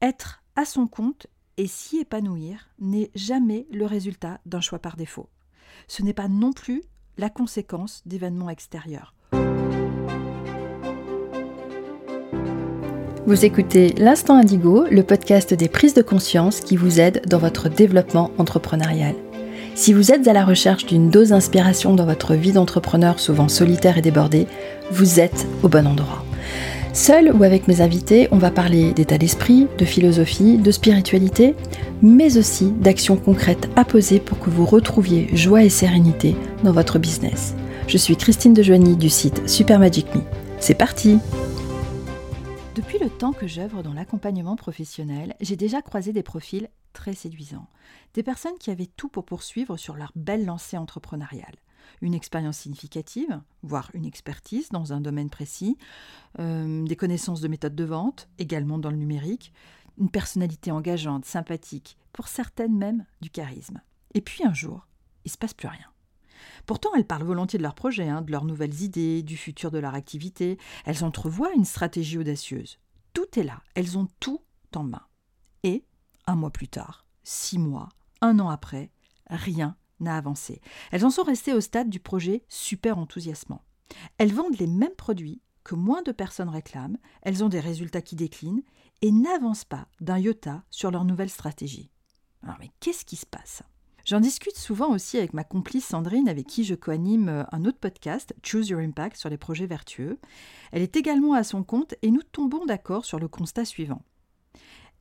Être à son compte et s'y épanouir n'est jamais le résultat d'un choix par défaut. Ce n'est pas non plus la conséquence d'événements extérieurs. Vous écoutez L'Instant Indigo, le podcast des prises de conscience qui vous aide dans votre développement entrepreneurial. Si vous êtes à la recherche d'une dose d'inspiration dans votre vie d'entrepreneur souvent solitaire et débordée, vous êtes au bon endroit. Seul ou avec mes invités, on va parler d'état d'esprit, de philosophie, de spiritualité, mais aussi d'actions concrètes à poser pour que vous retrouviez joie et sérénité dans votre business. Je suis Christine Dejoigny du site Super Magic Me. C'est parti depuis le temps que j'œuvre dans l'accompagnement professionnel, j'ai déjà croisé des profils très séduisants. Des personnes qui avaient tout pour poursuivre sur leur belle lancée entrepreneuriale. Une expérience significative, voire une expertise dans un domaine précis, euh, des connaissances de méthodes de vente, également dans le numérique, une personnalité engageante, sympathique, pour certaines même du charisme. Et puis un jour, il ne se passe plus rien. Pourtant, elles parlent volontiers de leurs projets, hein, de leurs nouvelles idées, du futur de leur activité. Elles entrevoient une stratégie audacieuse. Tout est là, elles ont tout en main. Et, un mois plus tard, six mois, un an après, rien n'a avancé. Elles en sont restées au stade du projet super enthousiasmant. Elles vendent les mêmes produits que moins de personnes réclament, elles ont des résultats qui déclinent et n'avancent pas d'un iota sur leur nouvelle stratégie. Alors mais qu'est-ce qui se passe? J'en discute souvent aussi avec ma complice Sandrine, avec qui je coanime euh, un autre podcast, Choose Your Impact, sur les projets vertueux. Elle est également à son compte et nous tombons d'accord sur le constat suivant.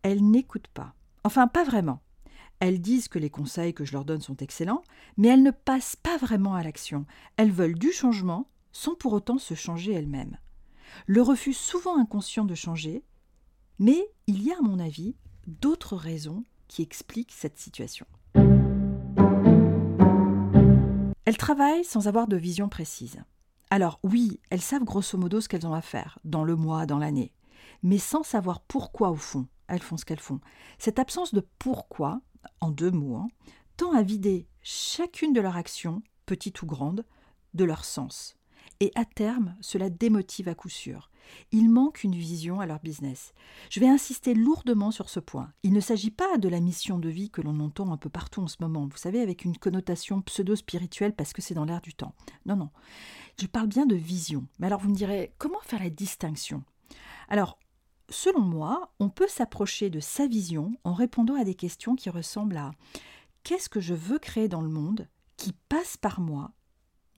Elles n'écoutent pas. Enfin, pas vraiment. Elles disent que les conseils que je leur donne sont excellents, mais elles ne passent pas vraiment à l'action. Elles veulent du changement sans pour autant se changer elles-mêmes. Le refus souvent inconscient de changer, mais il y a à mon avis d'autres raisons qui expliquent cette situation. Elles travaillent sans avoir de vision précise. Alors oui, elles savent grosso modo ce qu'elles ont à faire, dans le mois, dans l'année, mais sans savoir pourquoi au fond elles font ce qu'elles font. Cette absence de pourquoi, en deux mots, hein, tend à vider chacune de leurs actions, petites ou grandes, de leur sens. Et à terme, cela démotive à coup sûr. Il manque une vision à leur business. Je vais insister lourdement sur ce point. Il ne s'agit pas de la mission de vie que l'on entend un peu partout en ce moment, vous savez, avec une connotation pseudo-spirituelle parce que c'est dans l'air du temps. Non, non. Je parle bien de vision. Mais alors vous me direz, comment faire la distinction? Alors, selon moi, on peut s'approcher de sa vision en répondant à des questions qui ressemblent à qu'est-ce que je veux créer dans le monde qui passe par moi,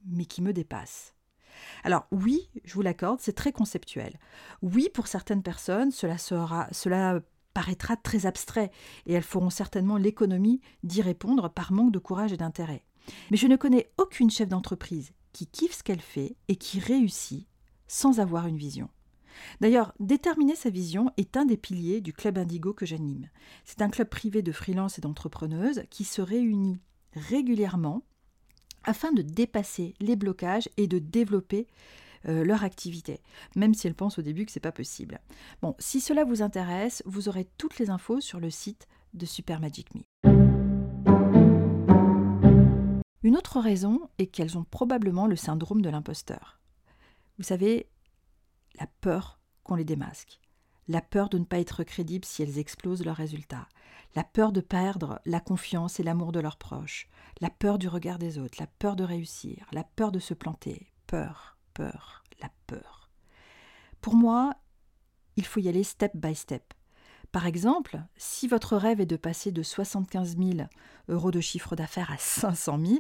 mais qui me dépasse? Alors oui, je vous l'accorde, c'est très conceptuel. Oui, pour certaines personnes, cela, sera, cela paraîtra très abstrait et elles feront certainement l'économie d'y répondre par manque de courage et d'intérêt. Mais je ne connais aucune chef d'entreprise qui kiffe ce qu'elle fait et qui réussit sans avoir une vision. D'ailleurs, déterminer sa vision est un des piliers du club Indigo que j'anime. C'est un club privé de freelance et d'entrepreneuses qui se réunit régulièrement afin de dépasser les blocages et de développer euh, leur activité, même si elles pensent au début que ce n'est pas possible. Bon, si cela vous intéresse, vous aurez toutes les infos sur le site de Super Magic Me. Une autre raison est qu'elles ont probablement le syndrome de l'imposteur. Vous savez, la peur qu'on les démasque, la peur de ne pas être crédibles si elles explosent leurs résultats, la peur de perdre la confiance et l'amour de leurs proches, la peur du regard des autres, la peur de réussir, la peur de se planter, peur, peur, la peur. Pour moi, il faut y aller step by step. Par exemple, si votre rêve est de passer de 75 000 euros de chiffre d'affaires à 500 000,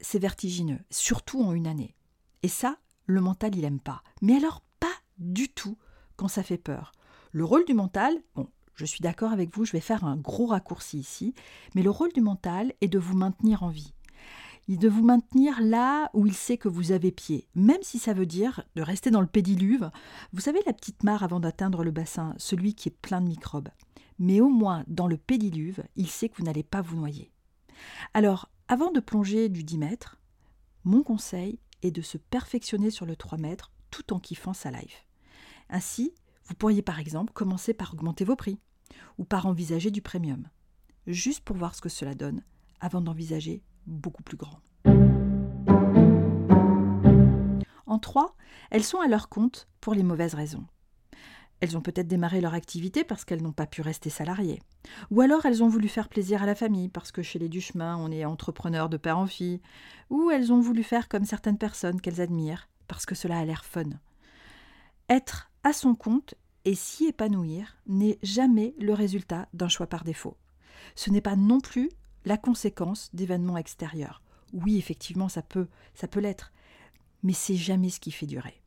c'est vertigineux, surtout en une année. Et ça, le mental, il n'aime pas. Mais alors, pas du tout quand ça fait peur. Le rôle du mental, bon, je suis d'accord avec vous, je vais faire un gros raccourci ici, mais le rôle du mental est de vous maintenir en vie. De vous maintenir là où il sait que vous avez pied, même si ça veut dire de rester dans le pédiluve. Vous savez la petite mare avant d'atteindre le bassin, celui qui est plein de microbes. Mais au moins, dans le pédiluve, il sait que vous n'allez pas vous noyer. Alors, avant de plonger du 10 mètres, mon conseil est de se perfectionner sur le 3 mètres tout en kiffant sa life. Ainsi, vous pourriez par exemple commencer par augmenter vos prix ou par envisager du premium, juste pour voir ce que cela donne avant d'envisager beaucoup plus grand. En trois, elles sont à leur compte pour les mauvaises raisons. Elles ont peut-être démarré leur activité parce qu'elles n'ont pas pu rester salariées. Ou alors elles ont voulu faire plaisir à la famille parce que chez les Duchemin, on est entrepreneur de père en fille. Ou elles ont voulu faire comme certaines personnes qu'elles admirent parce que cela a l'air fun. Être à son compte et s'y épanouir n'est jamais le résultat d'un choix par défaut. Ce n'est pas non plus la conséquence d'événements extérieurs. Oui, effectivement, ça peut, ça peut l'être, mais c'est jamais ce qui fait durer.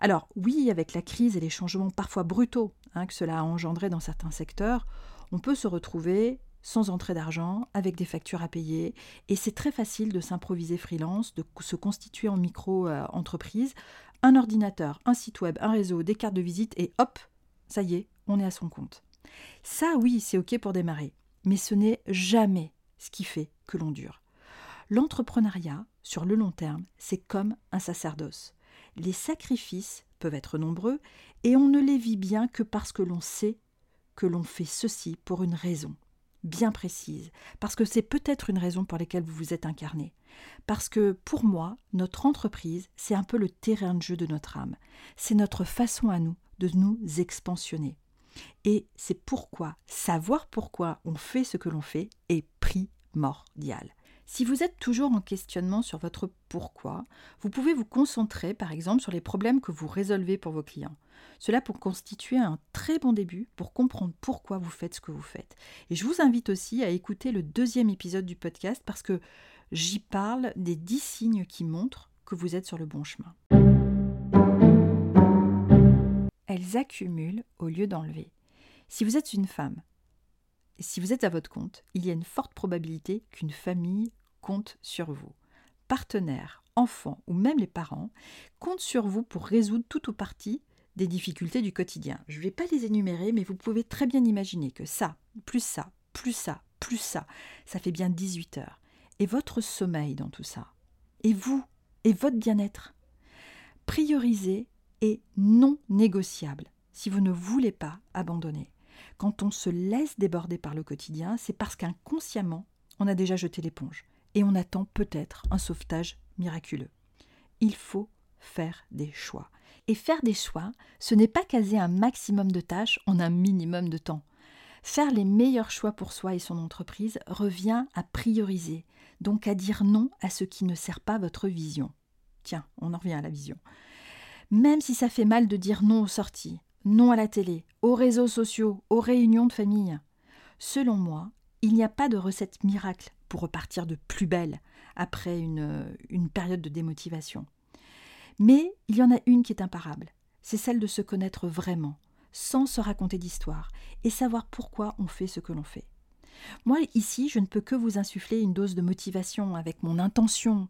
Alors oui, avec la crise et les changements parfois brutaux hein, que cela a engendré dans certains secteurs, on peut se retrouver sans entrée d'argent, avec des factures à payer, et c'est très facile de s'improviser freelance, de se constituer en micro-entreprise, un ordinateur, un site web, un réseau, des cartes de visite, et hop, ça y est, on est à son compte. Ça oui, c'est ok pour démarrer, mais ce n'est jamais ce qui fait que l'on dure. L'entrepreneuriat, sur le long terme, c'est comme un sacerdoce. Les sacrifices peuvent être nombreux et on ne les vit bien que parce que l'on sait que l'on fait ceci pour une raison bien précise, parce que c'est peut-être une raison pour laquelle vous vous êtes incarné. Parce que pour moi, notre entreprise, c'est un peu le terrain de jeu de notre âme. C'est notre façon à nous de nous expansionner. Et c'est pourquoi savoir pourquoi on fait ce que l'on fait est primordial. Si vous êtes toujours en questionnement sur votre pourquoi, vous pouvez vous concentrer par exemple sur les problèmes que vous résolvez pour vos clients. Cela peut constituer un très bon début pour comprendre pourquoi vous faites ce que vous faites. Et je vous invite aussi à écouter le deuxième épisode du podcast parce que j'y parle des dix signes qui montrent que vous êtes sur le bon chemin. Elles accumulent au lieu d'enlever. Si vous êtes une femme, si vous êtes à votre compte, il y a une forte probabilité qu'une famille compte sur vous. Partenaires, enfants ou même les parents comptent sur vous pour résoudre tout ou partie des difficultés du quotidien. Je ne vais pas les énumérer, mais vous pouvez très bien imaginer que ça, plus ça, plus ça, plus ça, ça fait bien 18 heures. Et votre sommeil dans tout ça. Et vous, et votre bien-être. Priorisez est non négociable si vous ne voulez pas abandonner. Quand on se laisse déborder par le quotidien, c'est parce qu'inconsciemment, on a déjà jeté l'éponge et on attend peut-être un sauvetage miraculeux. Il faut faire des choix. Et faire des choix, ce n'est pas caser un maximum de tâches en un minimum de temps. Faire les meilleurs choix pour soi et son entreprise revient à prioriser, donc à dire non à ce qui ne sert pas votre vision. Tiens, on en revient à la vision. Même si ça fait mal de dire non aux sorties, non à la télé, aux réseaux sociaux, aux réunions de famille. Selon moi, il n'y a pas de recette miracle pour repartir de plus belle après une, une période de démotivation. Mais il y en a une qui est imparable, c'est celle de se connaître vraiment, sans se raconter d'histoire, et savoir pourquoi on fait ce que l'on fait. Moi, ici, je ne peux que vous insuffler une dose de motivation avec mon intention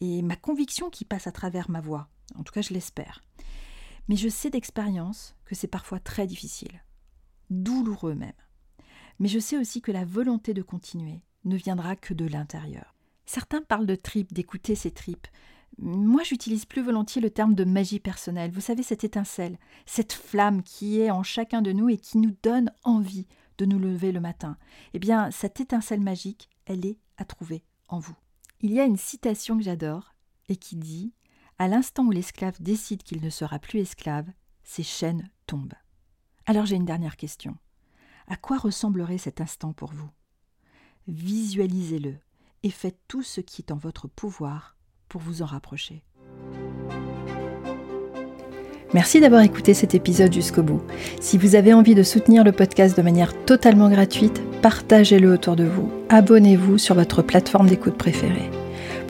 et ma conviction qui passe à travers ma voix. En tout cas, je l'espère. Mais je sais d'expérience que c'est parfois très difficile, douloureux même. Mais je sais aussi que la volonté de continuer ne viendra que de l'intérieur. Certains parlent de tripes, d'écouter ces tripes. Moi, j'utilise plus volontiers le terme de magie personnelle. Vous savez, cette étincelle, cette flamme qui est en chacun de nous et qui nous donne envie de nous lever le matin. Eh bien, cette étincelle magique, elle est à trouver en vous. Il y a une citation que j'adore et qui dit à l'instant où l'esclave décide qu'il ne sera plus esclave, ses chaînes tombent. Alors j'ai une dernière question. À quoi ressemblerait cet instant pour vous? Visualisez-le et faites tout ce qui est en votre pouvoir pour vous en rapprocher. Merci d'avoir écouté cet épisode jusqu'au bout. Si vous avez envie de soutenir le podcast de manière totalement gratuite, partagez-le autour de vous. Abonnez-vous sur votre plateforme d'écoute préférée.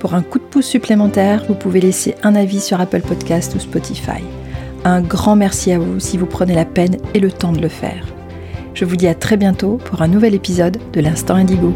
Pour un coup de pouce supplémentaire, vous pouvez laisser un avis sur Apple Podcast ou Spotify. Un grand merci à vous si vous prenez la peine et le temps de le faire. Je vous dis à très bientôt pour un nouvel épisode de l'Instant Indigo.